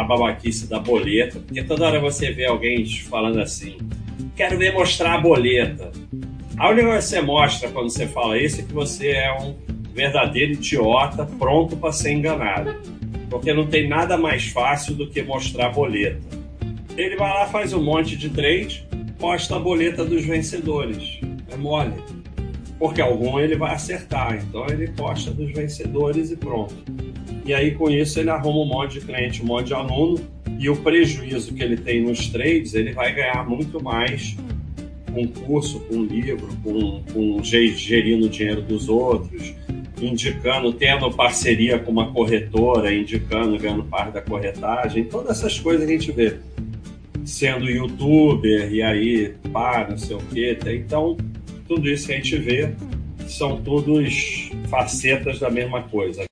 a babaquice da boleta, porque toda hora você vê alguém falando assim: quero ver mostrar a boleta. A única coisa que você mostra quando você fala isso é que você é um verdadeiro idiota pronto para ser enganado. Porque não tem nada mais fácil do que mostrar a boleta. Ele vai lá, faz um monte de trade, posta a boleta dos vencedores. É mole. Porque algum ele vai acertar. Então ele posta dos vencedores e pronto. E aí com isso ele arruma um monte de cliente, um monte de aluno. E o prejuízo que ele tem nos trades, ele vai ganhar muito mais com curso, com livro, com, com gerindo o dinheiro dos outros, indicando, tendo parceria com uma corretora, indicando, ganhando parte da corretagem, todas essas coisas a gente vê. Sendo youtuber, e aí, pá, não sei o quê. Então, tudo isso que a gente vê são todos facetas da mesma coisa.